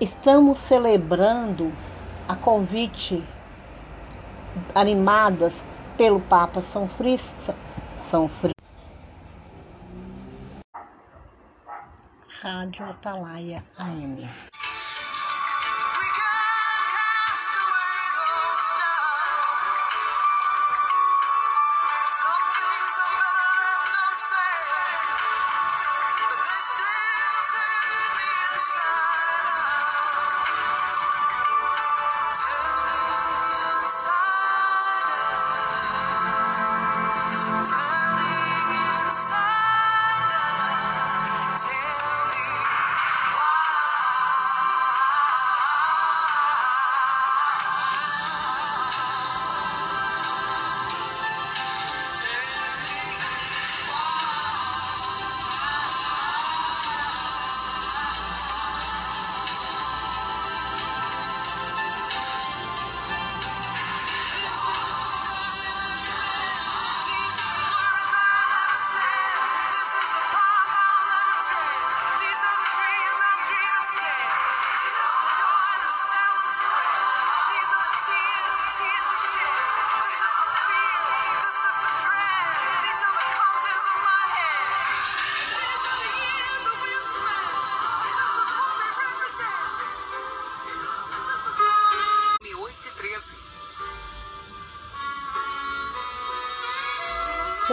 Estamos celebrando a convite animadas pelo Papa São Fristo, São Fristo. Rádio Atalaia AM.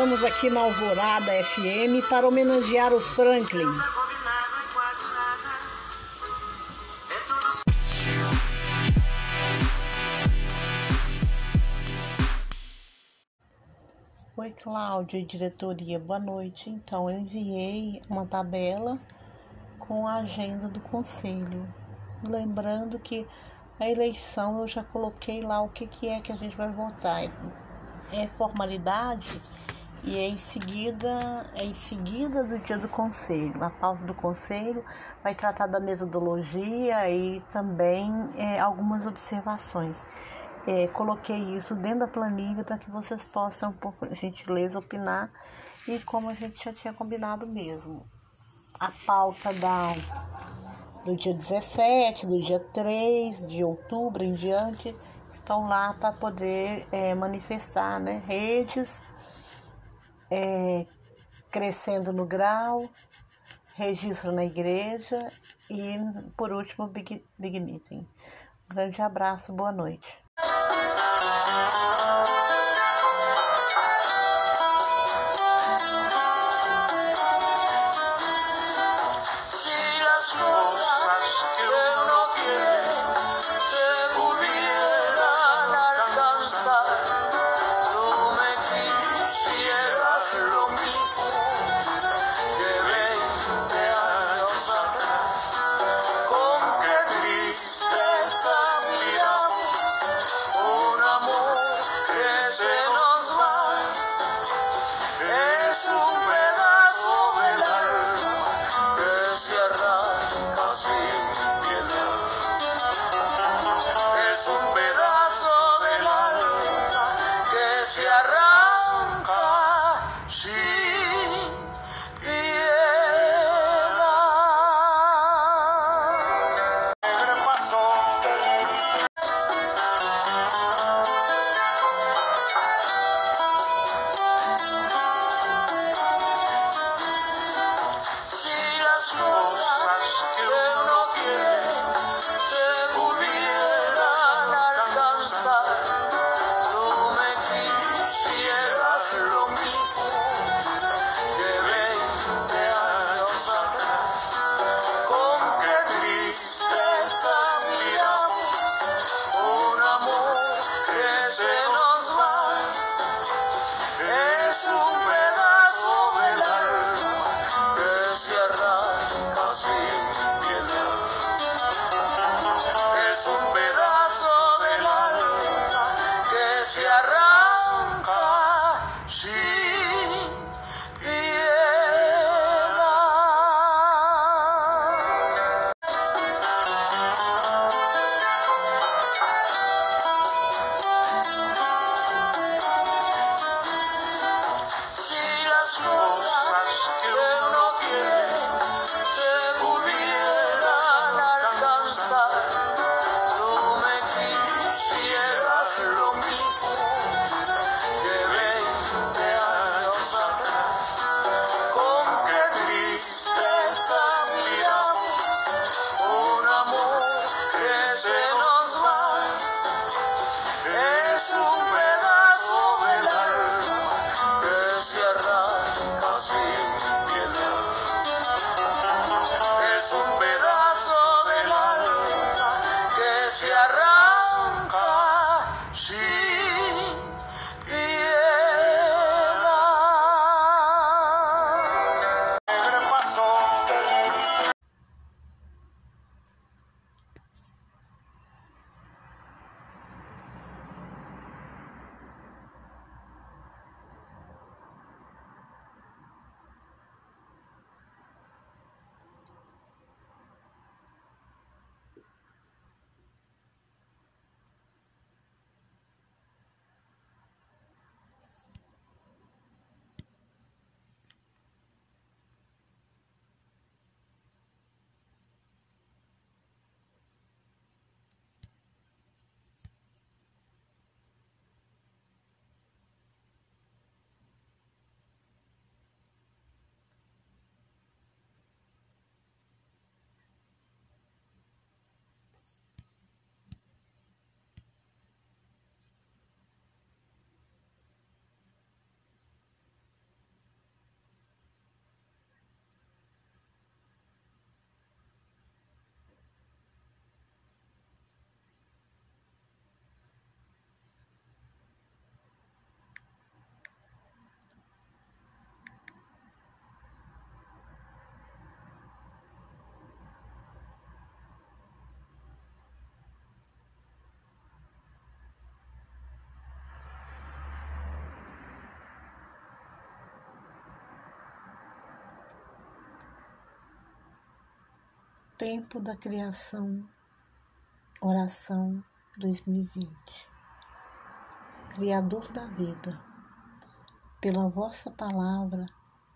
Estamos aqui na Alvorada FM para homenagear o Franklin. Oi, Cláudia, diretoria, boa noite. Então, eu enviei uma tabela com a agenda do conselho. Lembrando que a eleição eu já coloquei lá o que, que é que a gente vai votar. É formalidade e é em seguida é em seguida do dia do conselho. A pauta do conselho vai tratar da metodologia e também é, algumas observações. É, coloquei isso dentro da planilha para que vocês possam, por gentileza, opinar e como a gente já tinha combinado mesmo. A pauta da, do dia 17, do dia 3 de outubro em diante, estão lá para poder é, manifestar né, redes é, crescendo no grau, registro na igreja e, por último, Big, Big Meeting. Um grande abraço, boa noite. Tempo da Criação, Oração 2020. Criador da vida, pela vossa palavra,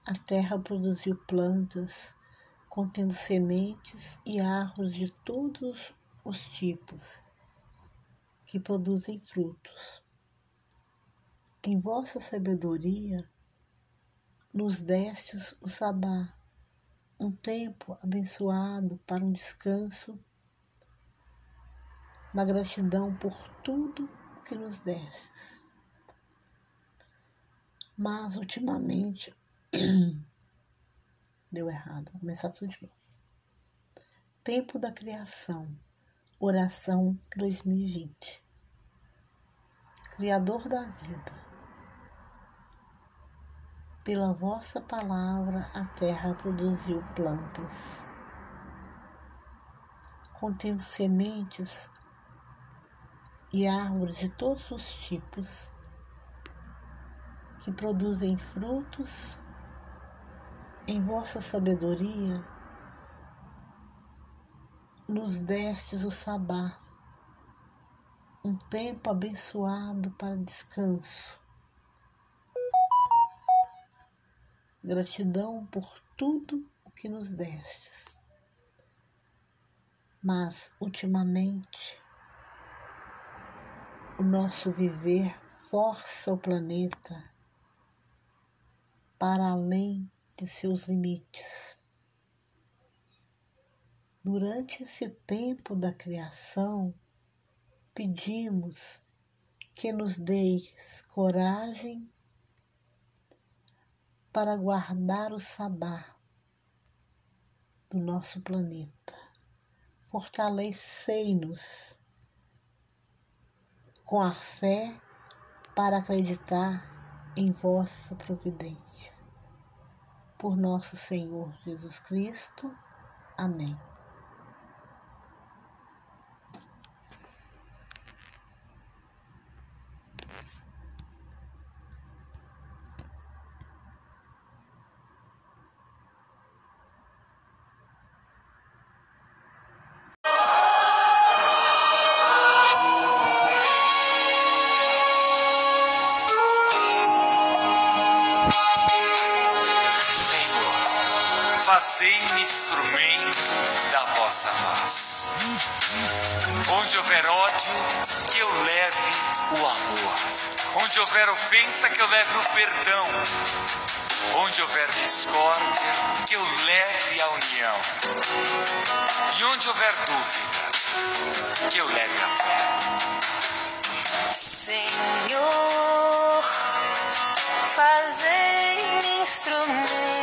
a terra produziu plantas, contendo sementes e árvores de todos os tipos, que produzem frutos. Em vossa sabedoria, nos destes o sabá um tempo abençoado para um descanso, na gratidão por tudo o que nos destes. Mas ultimamente deu errado, vou começar tudo de novo. Tempo da criação, oração 2020. Criador da vida pela vossa palavra a terra produziu plantas, contendo sementes e árvores de todos os tipos que produzem frutos em vossa sabedoria, nos destes o sabá, um tempo abençoado para descanso Gratidão por tudo o que nos destes. Mas, ultimamente, o nosso viver força o planeta para além de seus limites. Durante esse tempo da criação, pedimos que nos deis coragem para guardar o sabá do nosso planeta. Fortalecei-nos com a fé para acreditar em vossa providência. Por nosso Senhor Jesus Cristo. Amém. Fazei-me instrumento da vossa paz. Onde houver ódio, que eu leve o amor. Onde houver ofensa, que eu leve o perdão. Onde houver discórdia, que eu leve a união. E onde houver dúvida, que eu leve a fé. Senhor, fazei instrumento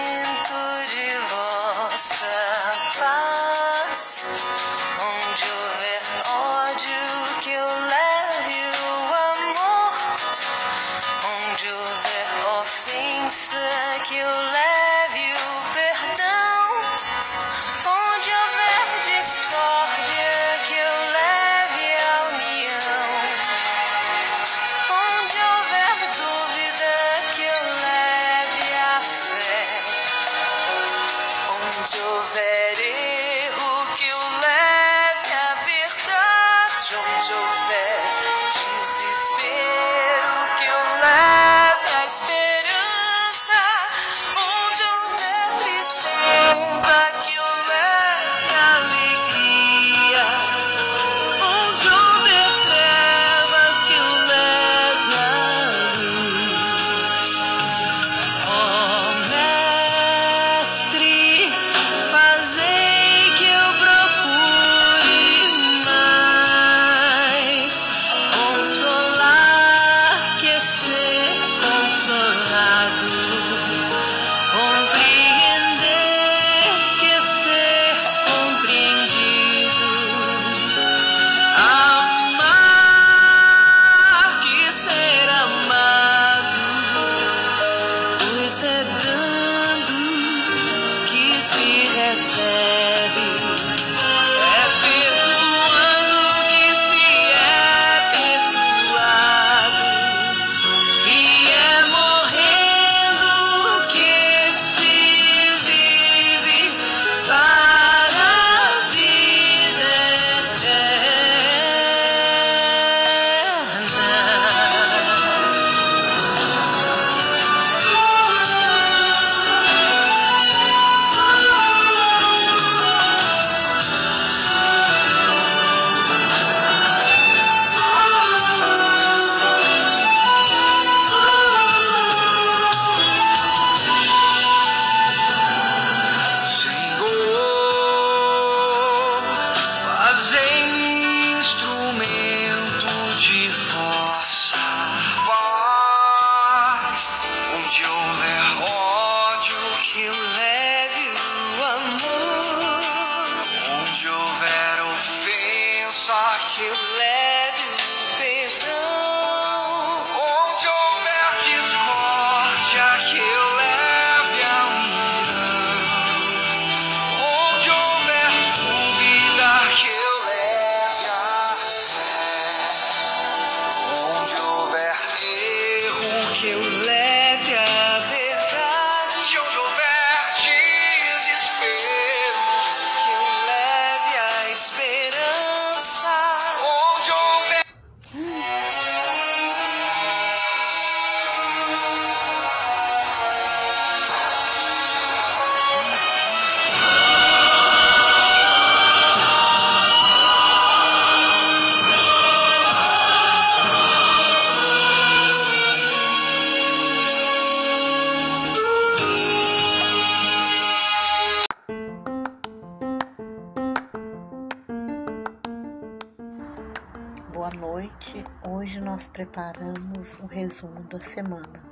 preparamos o resumo da semana.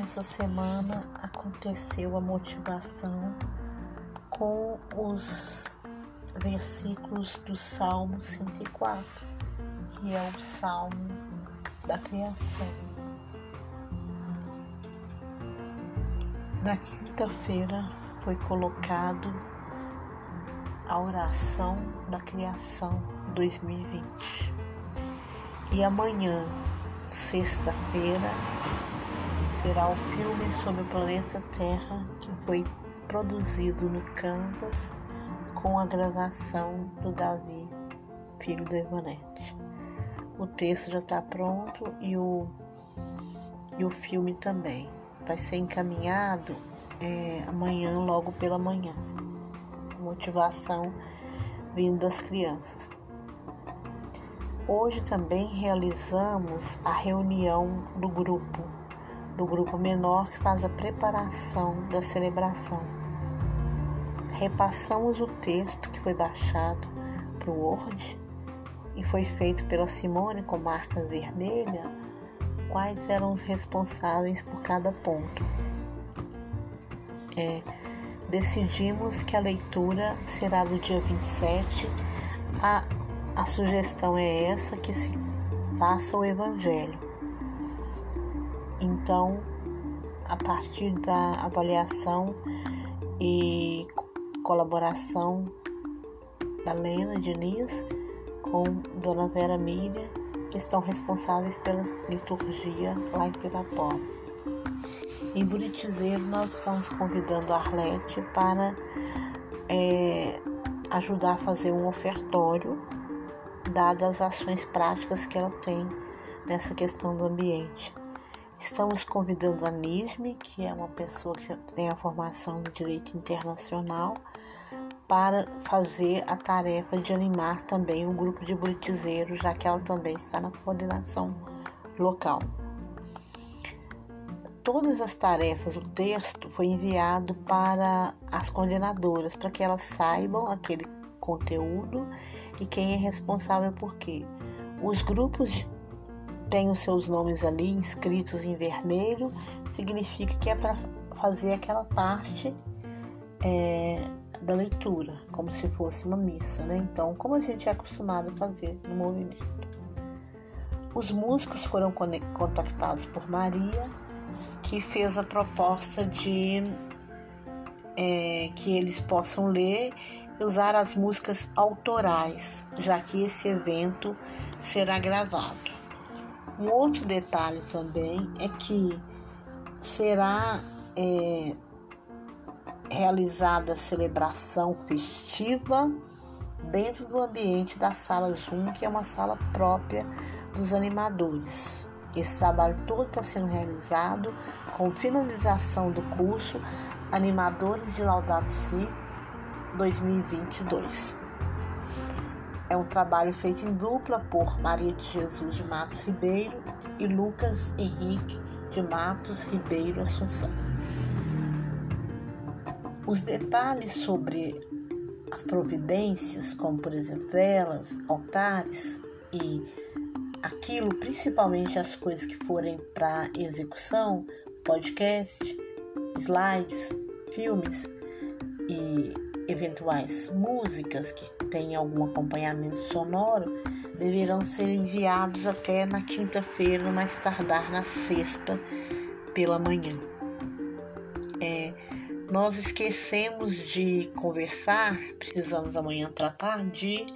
Essa semana aconteceu a motivação com os versículos do Salmo 104, que é o salmo da criação. Na quinta-feira foi colocado a oração da criação 2020. E amanhã, sexta-feira, será o filme sobre o planeta Terra que foi produzido no Canvas com a gravação do Davi, filho da Ivanete. O texto já está pronto e o, e o filme também. Vai ser encaminhado é, amanhã, logo pela manhã motivação vindo das crianças. Hoje também realizamos a reunião do grupo, do grupo menor que faz a preparação da celebração. Repassamos o texto que foi baixado para o Word e foi feito pela Simone com marca vermelha, quais eram os responsáveis por cada ponto. É, decidimos que a leitura será do dia 27. A, a sugestão é essa, que se faça o Evangelho. Então, a partir da avaliação e colaboração da Lena Diniz com Dona Vera Milha, que estão responsáveis pela liturgia lá em Pirapora. Em Buritizeiro, nós estamos convidando a Arlete para é, ajudar a fazer um ofertório, dadas as ações práticas que ela tem nessa questão do ambiente. Estamos convidando a Nisme, que é uma pessoa que tem a formação em Direito Internacional, para fazer a tarefa de animar também o grupo de buritizeiros, já que ela também está na coordenação local todas as tarefas, o texto foi enviado para as coordenadoras, para que elas saibam aquele conteúdo e quem é responsável por quê. Os grupos têm os seus nomes ali inscritos em vermelho, significa que é para fazer aquela parte é, da leitura, como se fosse uma missa, né? Então, como a gente é acostumado a fazer no movimento. Os músicos foram contactados por Maria que fez a proposta de é, que eles possam ler usar as músicas autorais, já que esse evento será gravado. Um outro detalhe também é que será é, realizada a celebração festiva dentro do ambiente da sala Zoom, que é uma sala própria dos animadores. Esse trabalho todo está sendo realizado com finalização do curso Animadores de Laudato Si 2022. É um trabalho feito em dupla por Maria de Jesus de Matos Ribeiro e Lucas Henrique de Matos Ribeiro Assunção. Os detalhes sobre as providências, como por exemplo velas, altares e aquilo, principalmente as coisas que forem para execução, podcast, slides, filmes e eventuais músicas que tenham algum acompanhamento sonoro deverão ser enviados até na quinta-feira, mais tardar na sexta pela manhã. É, nós esquecemos de conversar, precisamos amanhã tratar de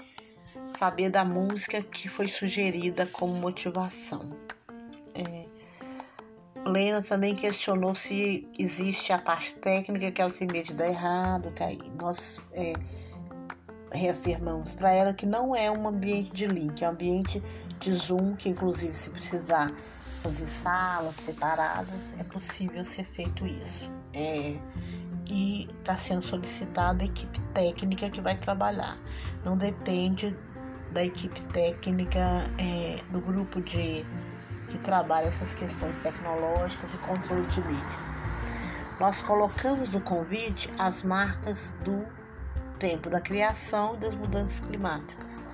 saber da música que foi sugerida como motivação. É, Lena também questionou se existe a parte técnica que ela tem medo de dar errado, aí nós é, reafirmamos para ela que não é um ambiente de link, é um ambiente de Zoom, que inclusive se precisar fazer salas separadas, é possível ser feito isso. É, e está sendo solicitada a equipe técnica que vai trabalhar. Não depende da equipe técnica é, do grupo de que trabalha essas questões tecnológicas e controle de mídia. Nós colocamos no convite as marcas do tempo da criação e das mudanças climáticas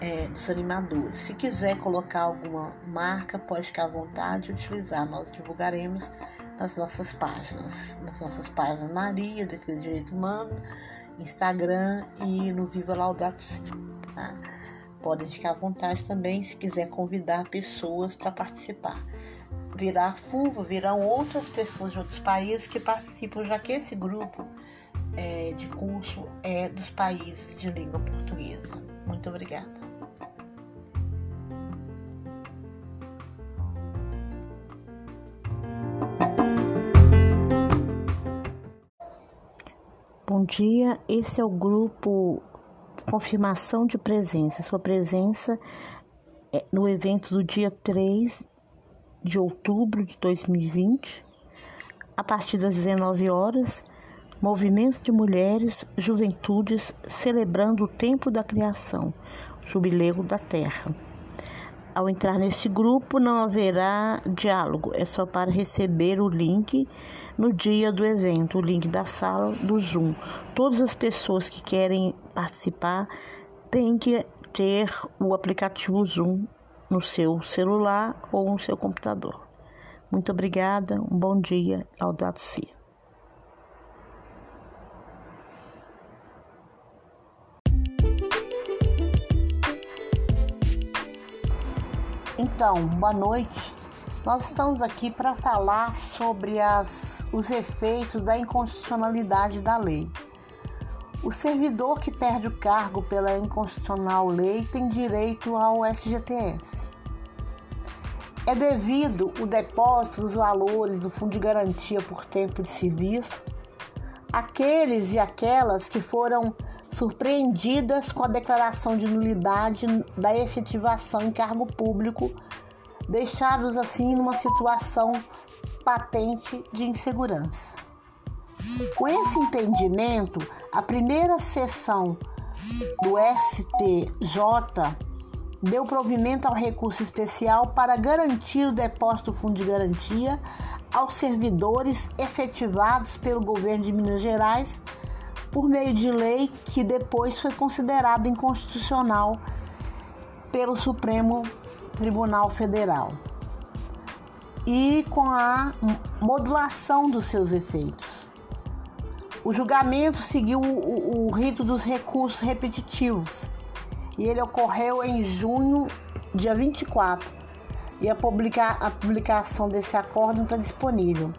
é, dos animadores. Se quiser colocar alguma marca, pode ficar à vontade e utilizar. Nós divulgaremos nas nossas páginas, nas nossas páginas na ARIA, Defesa de Direito Humano, Instagram e no Viva Laudato Si. Tá? Podem ficar à vontade também se quiser convidar pessoas para participar. Virá FUVA, virão outras pessoas de outros países que participam, já que esse grupo é, de curso é dos países de língua portuguesa. Muito obrigada. Bom dia, esse é o grupo confirmação de presença. Sua presença é no evento do dia 3 de outubro de 2020, a partir das 19 horas, movimento de mulheres, juventudes celebrando o tempo da criação, jubileu da terra. Ao entrar nesse grupo não haverá diálogo, é só para receber o link no dia do evento, o link da sala do Zoom. Todas as pessoas que querem participar têm que ter o aplicativo Zoom no seu celular ou no seu computador. Muito obrigada, um bom dia, Laudato Si. Então, boa noite. Nós estamos aqui para falar sobre as, os efeitos da inconstitucionalidade da lei. O servidor que perde o cargo pela inconstitucional lei tem direito ao FGTS. É devido o depósito dos valores do Fundo de Garantia por Tempo de Serviço aqueles e aquelas que foram surpreendidas com a declaração de nulidade da efetivação em cargo público, deixados assim numa situação patente de insegurança. Com esse entendimento, a primeira sessão do STJ deu provimento ao recurso especial para garantir o depósito do fundo de garantia aos servidores efetivados pelo governo de Minas Gerais por meio de lei que depois foi considerada inconstitucional pelo Supremo Tribunal Federal e com a modulação dos seus efeitos. O julgamento seguiu o, o rito dos recursos repetitivos e ele ocorreu em junho, dia 24, e a, publica, a publicação desse acordo está disponível.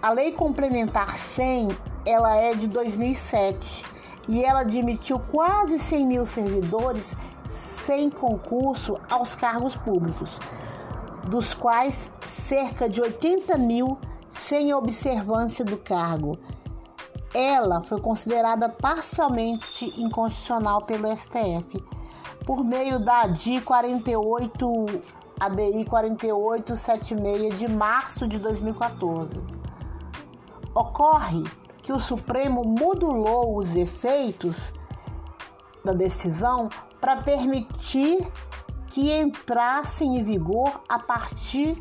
A Lei Complementar 100 ela é de 2007 e ela admitiu quase 100 mil servidores sem concurso aos cargos públicos, dos quais cerca de 80 mil sem observância do cargo. Ela foi considerada parcialmente inconstitucional pelo STF por meio da ADI 48 ADI 4876 de março de 2014. Ocorre que o Supremo modulou os efeitos da decisão para permitir que entrassem em vigor a partir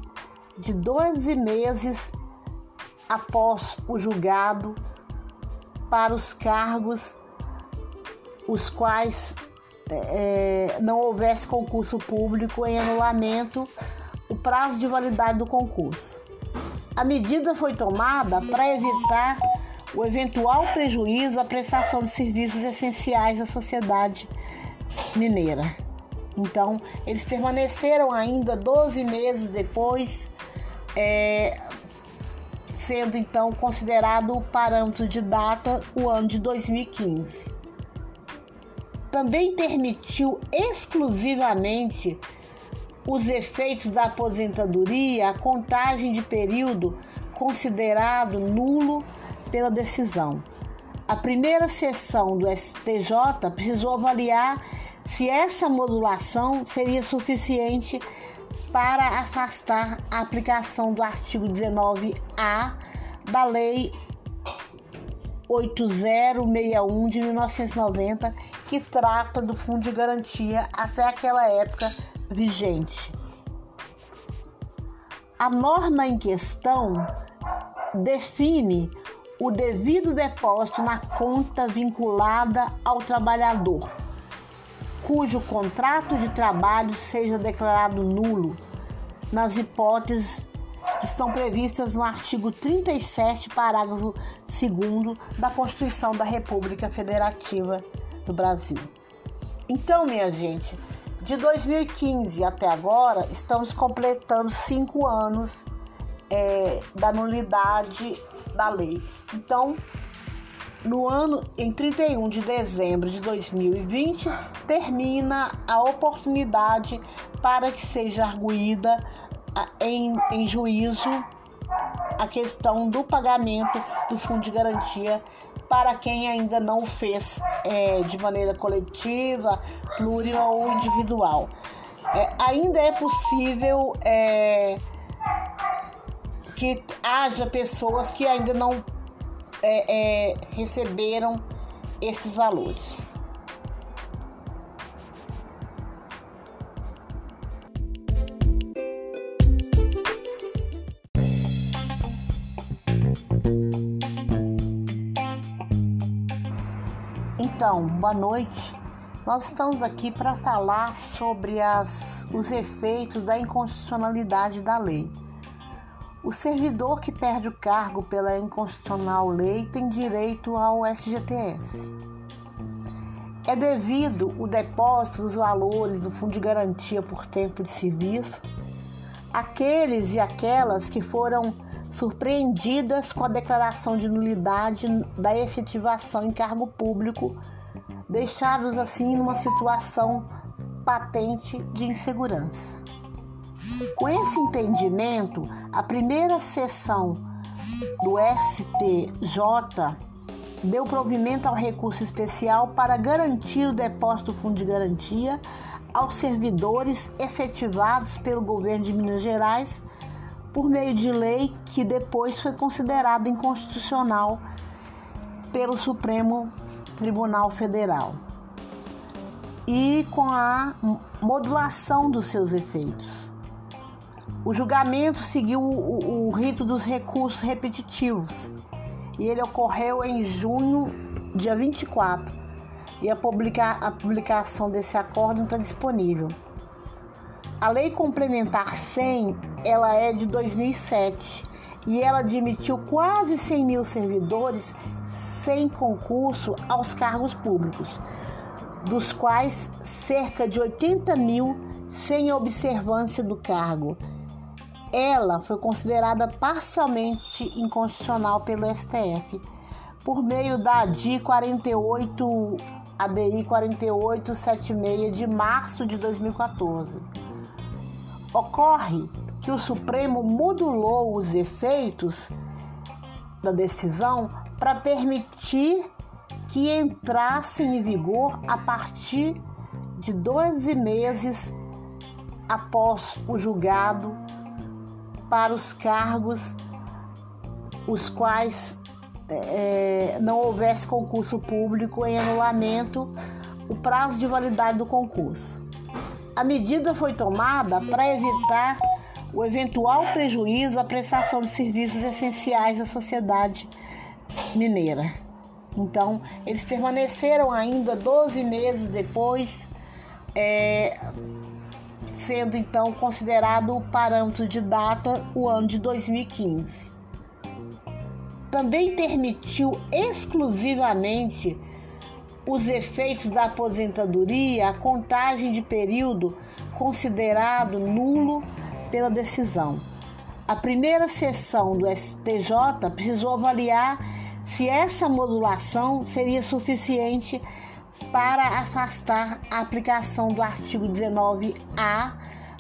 de 12 meses após o julgado para os cargos os quais é, não houvesse concurso público em anulamento o prazo de validade do concurso. A medida foi tomada para evitar o eventual prejuízo à prestação de serviços essenciais à sociedade mineira. Então, eles permaneceram ainda 12 meses depois, é, sendo então considerado o parâmetro de data o ano de 2015. Também permitiu exclusivamente os efeitos da aposentadoria, a contagem de período considerado nulo pela decisão. A primeira sessão do STJ precisou avaliar se essa modulação seria suficiente para afastar a aplicação do artigo 19A da Lei 8061 de 1990, que trata do Fundo de Garantia até aquela época vigente. A norma em questão define o devido depósito na conta vinculada ao trabalhador, cujo contrato de trabalho seja declarado nulo, nas hipóteses que estão previstas no artigo 37, parágrafo 2 da Constituição da República Federativa do Brasil. Então, minha gente, de 2015 até agora, estamos completando cinco anos é, da nulidade da lei. Então, no ano, em 31 de dezembro de 2020, termina a oportunidade para que seja arguída em, em juízo a questão do pagamento do fundo de garantia para quem ainda não fez é, de maneira coletiva, plurial ou individual. É, ainda é possível é, que haja pessoas que ainda não é, é, receberam esses valores. Então, boa noite. Nós estamos aqui para falar sobre as, os efeitos da inconstitucionalidade da lei. O servidor que perde o cargo pela inconstitucional lei tem direito ao FGTS. É devido o depósito dos valores do Fundo de Garantia por Tempo de Serviço àqueles e aquelas que foram surpreendidas com a declaração de nulidade da efetivação em cargo público, deixados assim numa situação patente de insegurança. Com esse entendimento, a primeira sessão do STJ deu provimento ao recurso especial para garantir o depósito do Fundo de Garantia aos servidores efetivados pelo governo de Minas Gerais por meio de lei que depois foi considerada inconstitucional pelo Supremo Tribunal Federal e com a modulação dos seus efeitos. O julgamento seguiu o, o, rito dos recursos repetitivos. E ele ocorreu em junho, dia 24, e a, publica, a publicação desse acordo está disponível. A Lei Complementar 100, ela é de 2007 e ela admitiu quase 100 mil servidores sem concurso aos cargos públicos, dos quais cerca de 80 mil sem observância do cargo ela foi considerada parcialmente inconstitucional pelo STF por meio da ADI 48 ADI 4876 de março de 2014. Ocorre que o Supremo modulou os efeitos da decisão para permitir que entrassem em vigor a partir de 12 meses após o julgado para os cargos os quais é, não houvesse concurso público em anulamento o prazo de validade do concurso. A medida foi tomada para evitar o eventual prejuízo à prestação de serviços essenciais à sociedade mineira. Então, eles permaneceram ainda 12 meses depois é, sendo então considerado o parâmetro de data o ano de 2015. também permitiu exclusivamente os efeitos da aposentadoria a contagem de período considerado nulo pela decisão. A primeira sessão do STJ precisou avaliar se essa modulação seria suficiente para afastar a aplicação do artigo 19A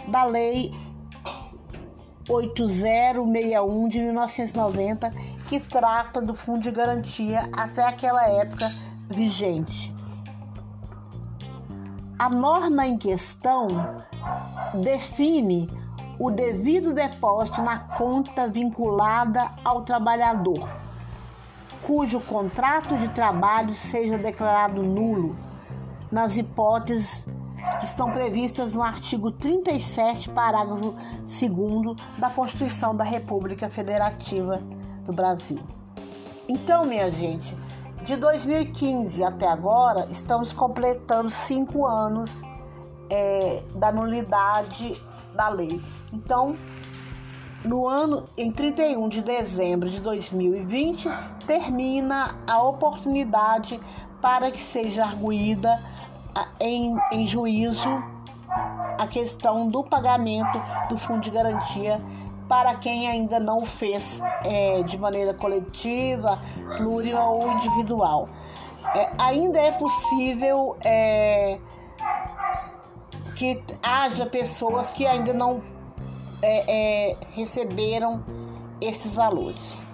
da Lei 8061 de 1990, que trata do Fundo de Garantia até aquela época vigente. A norma em questão define o devido depósito na conta vinculada ao trabalhador, cujo contrato de trabalho seja declarado nulo, nas hipóteses que estão previstas no artigo 37, parágrafo 2 da Constituição da República Federativa do Brasil. Então, minha gente, de 2015 até agora, estamos completando cinco anos é, da nulidade da lei. Então, no ano, em 31 de dezembro de 2020, termina a oportunidade para que seja arguída em, em juízo a questão do pagamento do fundo de garantia para quem ainda não fez é, de maneira coletiva, plurial ou individual. É, ainda é possível é, que haja pessoas que ainda não é, é, receberam esses valores.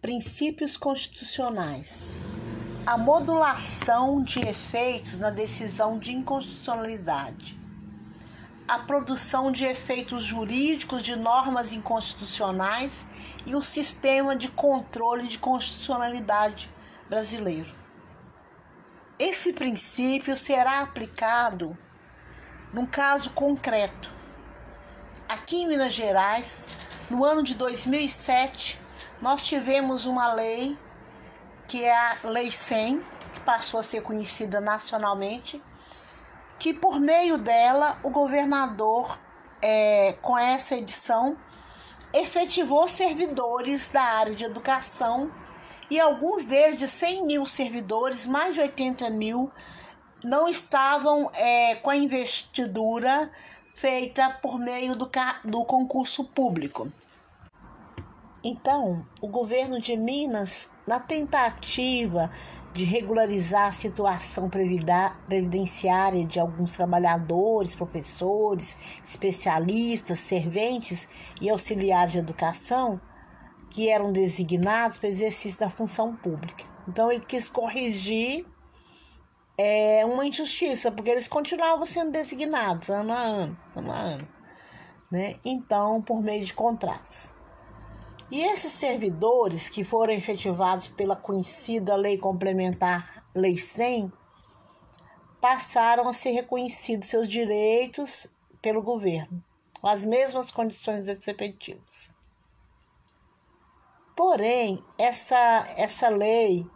Princípios constitucionais a modulação de efeitos na decisão de inconstitucionalidade, a produção de efeitos jurídicos de normas inconstitucionais e o sistema de controle de constitucionalidade brasileiro. Esse princípio será aplicado num caso concreto. Aqui em Minas Gerais, no ano de 2007, nós tivemos uma lei que é a Lei 100, que passou a ser conhecida nacionalmente, que por meio dela o governador, é, com essa edição, efetivou servidores da área de educação e alguns deles, de 100 mil servidores, mais de 80 mil, não estavam é, com a investidura feita por meio do, do concurso público. Então, o governo de Minas, na tentativa de regularizar a situação previdenciária de alguns trabalhadores, professores, especialistas, serventes e auxiliares de educação que eram designados para exercício da função pública. Então, ele quis corrigir é, uma injustiça, porque eles continuavam sendo designados ano a ano, ano a ano. Né? Então, por meio de contratos. E esses servidores que foram efetivados pela conhecida Lei Complementar Lei 100 passaram a ser reconhecidos seus direitos pelo governo, com as mesmas condições efetivas. Porém, essa, essa lei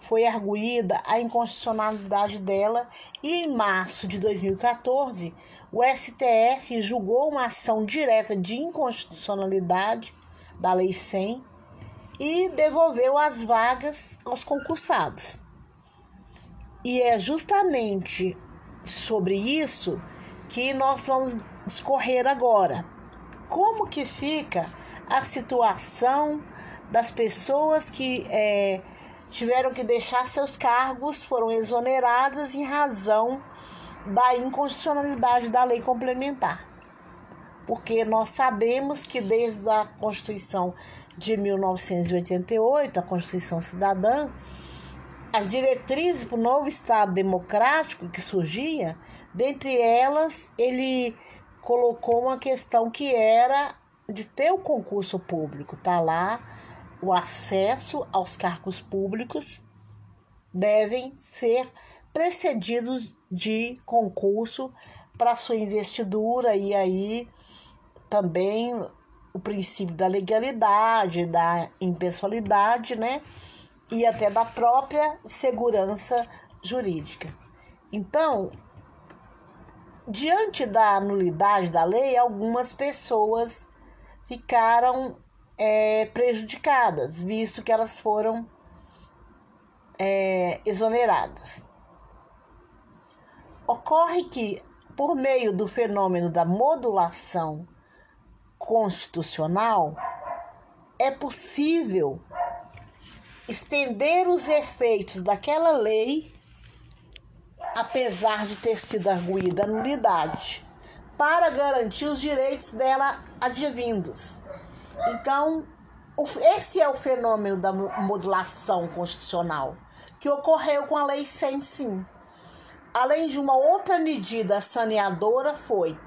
foi arguída a inconstitucionalidade dela e em março de 2014 o STF julgou uma ação direta de inconstitucionalidade da Lei 100 e devolveu as vagas aos concursados. E é justamente sobre isso que nós vamos discorrer agora. Como que fica a situação das pessoas que é, tiveram que deixar seus cargos, foram exoneradas em razão da inconstitucionalidade da lei complementar? Porque nós sabemos que desde a Constituição de 1988, a Constituição Cidadã, as diretrizes para o novo Estado democrático que surgia, dentre elas, ele colocou uma questão que era de ter o concurso público. Está lá o acesso aos cargos públicos devem ser precedidos de concurso para sua investidura e aí também o princípio da legalidade, da impessoalidade, né? E até da própria segurança jurídica. Então, diante da nulidade da lei, algumas pessoas ficaram é, prejudicadas, visto que elas foram é, exoneradas. Ocorre que, por meio do fenômeno da modulação constitucional, é possível estender os efeitos daquela lei, apesar de ter sido arguída a nulidade, para garantir os direitos dela advindos. Então, esse é o fenômeno da modulação constitucional que ocorreu com a Lei 100 sim. Além de uma outra medida saneadora foi,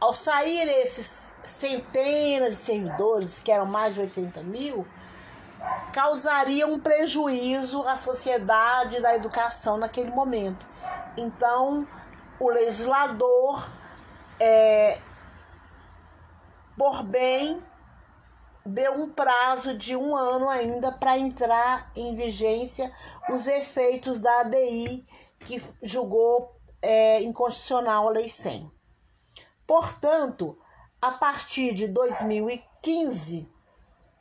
ao sair esses centenas de servidores, que eram mais de 80 mil, causaria um prejuízo à sociedade da educação naquele momento. Então, o legislador, é, por bem, deu um prazo de um ano ainda para entrar em vigência os efeitos da ADI que julgou é, inconstitucional a Lei 100. Portanto, a partir de 2015,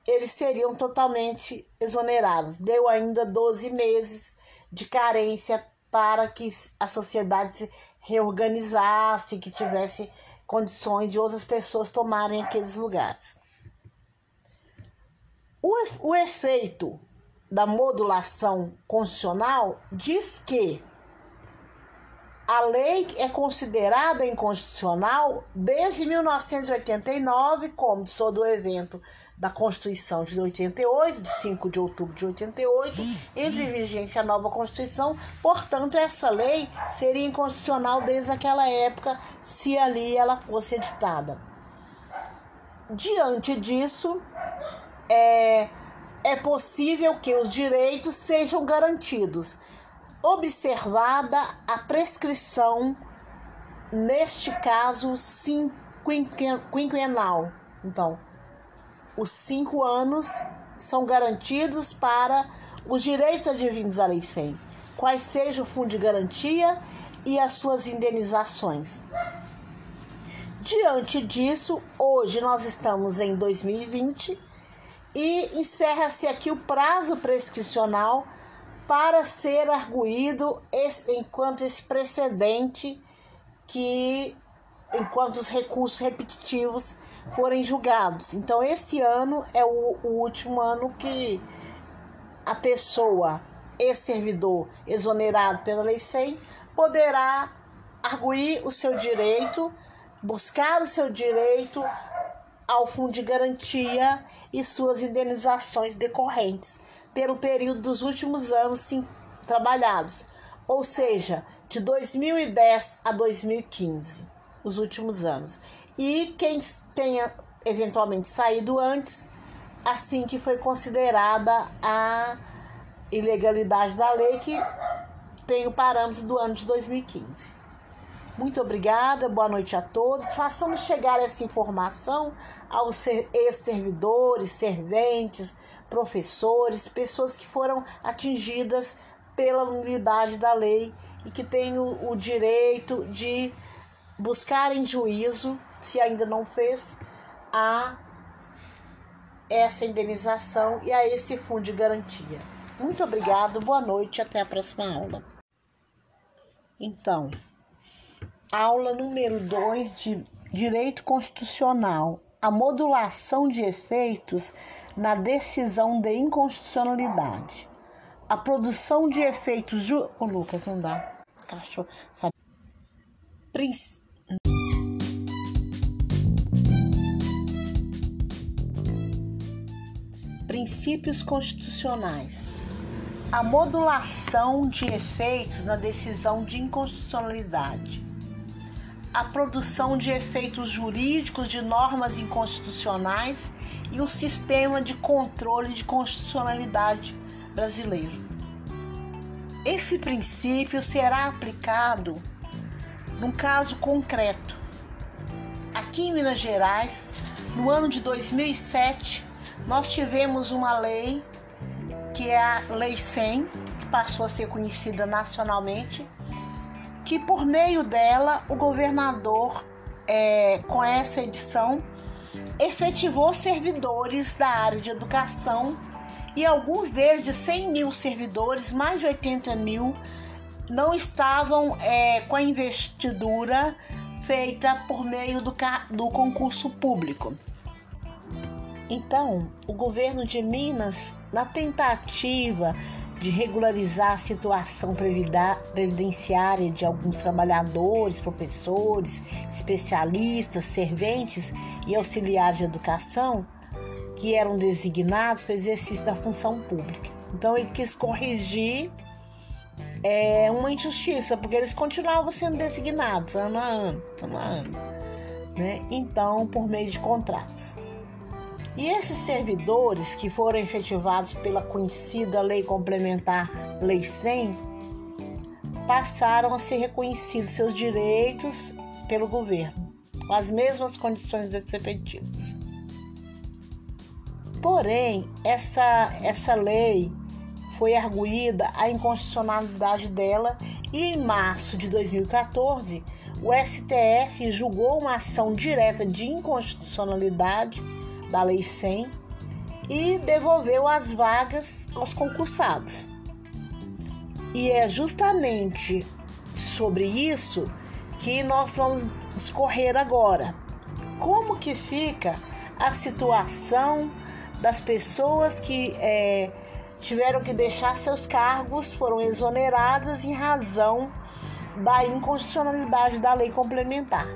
eles seriam totalmente exonerados. Deu ainda 12 meses de carência para que a sociedade se reorganizasse, que tivesse condições de outras pessoas tomarem aqueles lugares. O, o efeito da modulação constitucional diz que a lei é considerada inconstitucional desde 1989, como sou do evento da Constituição de 88, de 5 de outubro de 88, entre vigência a nova Constituição. Portanto, essa lei seria inconstitucional desde aquela época, se ali ela fosse editada. Diante disso, é, é possível que os direitos sejam garantidos, observada a prescrição, neste caso, quinquenal. Então, os cinco anos são garantidos para os direitos advindos da Lei 100, quais seja o fundo de garantia e as suas indenizações. Diante disso, hoje nós estamos em 2020 e encerra-se aqui o prazo prescricional para ser arguído esse, enquanto esse precedente que enquanto os recursos repetitivos forem julgados. Então esse ano é o, o último ano que a pessoa esse servidor exonerado pela lei 100 poderá arguir o seu direito, buscar o seu direito ao fundo de garantia e suas indenizações decorrentes pelo período dos últimos anos sim, trabalhados, ou seja, de 2010 a 2015, os últimos anos. E quem tenha eventualmente saído antes, assim que foi considerada a ilegalidade da lei que tem o parâmetro do ano de 2015. Muito obrigada, boa noite a todos. Façamos chegar essa informação aos ex-servidores, serventes, professores, pessoas que foram atingidas pela nulidade da lei e que têm o, o direito de buscar em juízo, se ainda não fez, a essa indenização e a esse fundo de garantia. Muito obrigado, boa noite, até a próxima aula. Então, Aula número 2 de Direito Constitucional. A modulação de efeitos na decisão de inconstitucionalidade. A produção de efeitos. Ju... Lucas, não dá. Cachorro. Sabe? Princ... Princípios constitucionais. A modulação de efeitos na decisão de inconstitucionalidade a produção de efeitos jurídicos de normas inconstitucionais e o sistema de controle de constitucionalidade brasileiro. Esse princípio será aplicado num caso concreto. Aqui em Minas Gerais, no ano de 2007, nós tivemos uma lei que é a Lei 100, que passou a ser conhecida nacionalmente, que por meio dela o governador, é, com essa edição, efetivou servidores da área de educação e alguns deles, de 100 mil servidores, mais de 80 mil, não estavam é, com a investidura feita por meio do, do concurso público. Então, o governo de Minas, na tentativa de regularizar a situação previdenciária de alguns trabalhadores, professores, especialistas, serventes e auxiliares de educação, que eram designados para exercício da função pública. Então, ele quis corrigir é uma injustiça, porque eles continuavam sendo designados ano a ano, ano a ano, né? Então, por meio de contratos. E esses servidores que foram efetivados pela conhecida Lei Complementar Lei 100 passaram a ser reconhecidos seus direitos pelo governo, com as mesmas condições dos efetivos. Porém, essa, essa lei foi arguída a inconstitucionalidade dela e em março de 2014 o STF julgou uma ação direta de inconstitucionalidade da Lei 100 e devolveu as vagas aos concursados. E é justamente sobre isso que nós vamos discorrer agora. Como que fica a situação das pessoas que é, tiveram que deixar seus cargos, foram exoneradas em razão da inconstitucionalidade da lei complementar.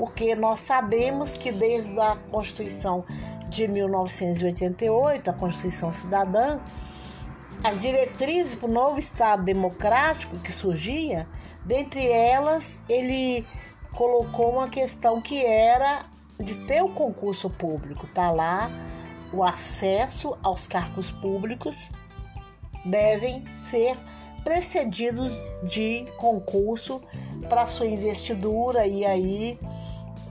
Porque nós sabemos que desde a Constituição de 1988, a Constituição Cidadã, as diretrizes para o novo Estado democrático que surgia, dentre elas, ele colocou uma questão que era de ter o concurso público, tá lá o acesso aos cargos públicos devem ser precedidos de concurso para sua investidura e aí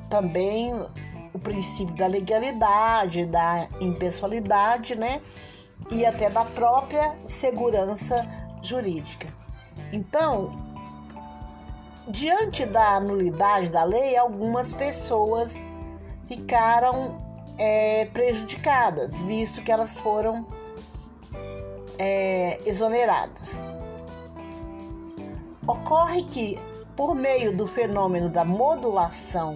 também o princípio da legalidade, da impessoalidade, né? E até da própria segurança jurídica. Então, diante da nulidade da lei, algumas pessoas ficaram é, prejudicadas, visto que elas foram é, exoneradas. Ocorre que, por meio do fenômeno da modulação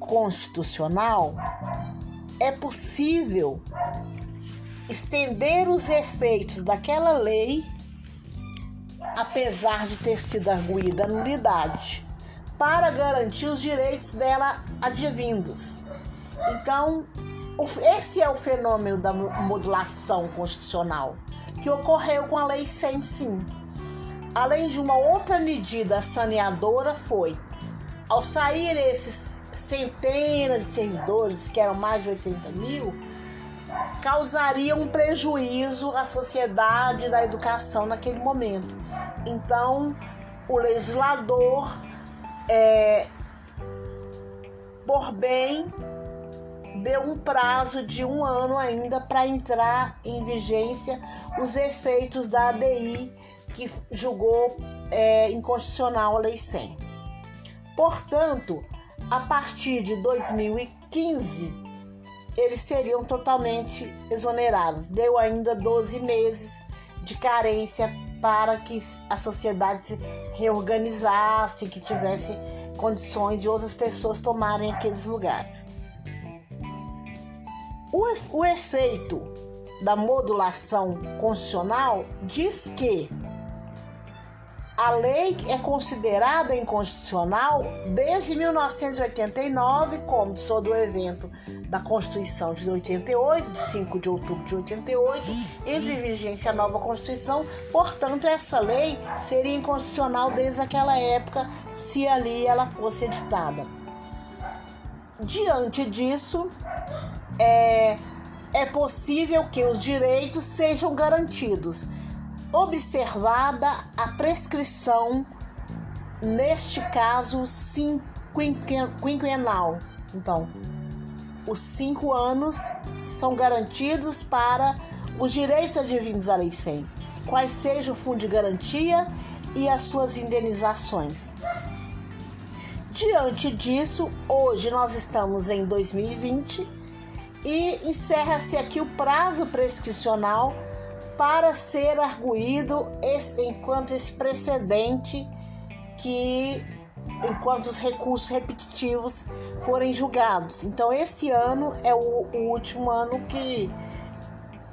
constitucional, é possível estender os efeitos daquela lei, apesar de ter sido arguída a nulidade, para garantir os direitos dela advindos. Então, esse é o fenômeno da modulação constitucional que ocorreu com a Lei 100 sim. Além de uma outra medida saneadora foi, ao sair esses centenas de servidores, que eram mais de 80 mil, causaria um prejuízo à sociedade da educação naquele momento. Então, o legislador, é, por bem deu um prazo de um ano ainda para entrar em vigência os efeitos da ADI que julgou é, inconstitucional a Lei 100. Portanto, a partir de 2015, eles seriam totalmente exonerados. Deu ainda 12 meses de carência para que a sociedade se reorganizasse, que tivesse condições de outras pessoas tomarem aqueles lugares. O, o efeito da modulação constitucional diz que a lei é considerada inconstitucional desde 1989, como sou do evento da Constituição de 88, de 5 de outubro de 88, entre vigência a nova Constituição. Portanto, essa lei seria inconstitucional desde aquela época, se ali ela fosse editada. Diante disso, é, é possível que os direitos sejam garantidos, observada a prescrição, neste caso, quinquenal. Então, os cinco anos são garantidos para os direitos advindos da Lei 100, quais seja o fundo de garantia e as suas indenizações. Diante disso, hoje nós estamos em 2020 e encerra-se aqui o prazo prescricional para ser arguído esse, enquanto esse precedente que enquanto os recursos repetitivos forem julgados. Então esse ano é o, o último ano que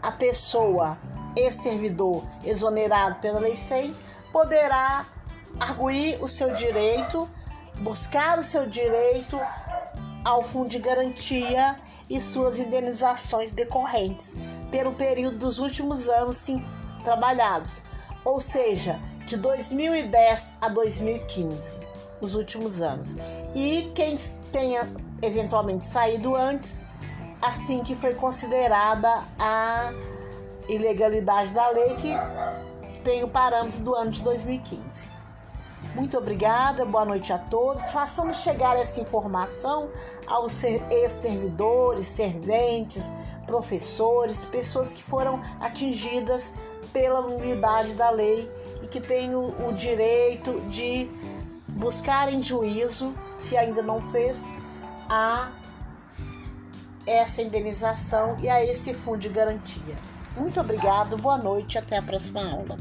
a pessoa, esse servidor exonerado pela lei 100, poderá arguir o seu direito, buscar o seu direito ao fundo de garantia e suas indenizações decorrentes pelo período dos últimos anos sim, trabalhados, ou seja, de 2010 a 2015, os últimos anos. E quem tenha eventualmente saído antes, assim que foi considerada a ilegalidade da lei que tem o parâmetro do ano de 2015. Muito obrigada, boa noite a todos. Façamos chegar essa informação aos ex-servidores, serventes, professores, pessoas que foram atingidas pela nulidade da lei e que têm o, o direito de buscar em juízo, se ainda não fez, a essa indenização e a esse fundo de garantia. Muito obrigado, boa noite, até a próxima aula.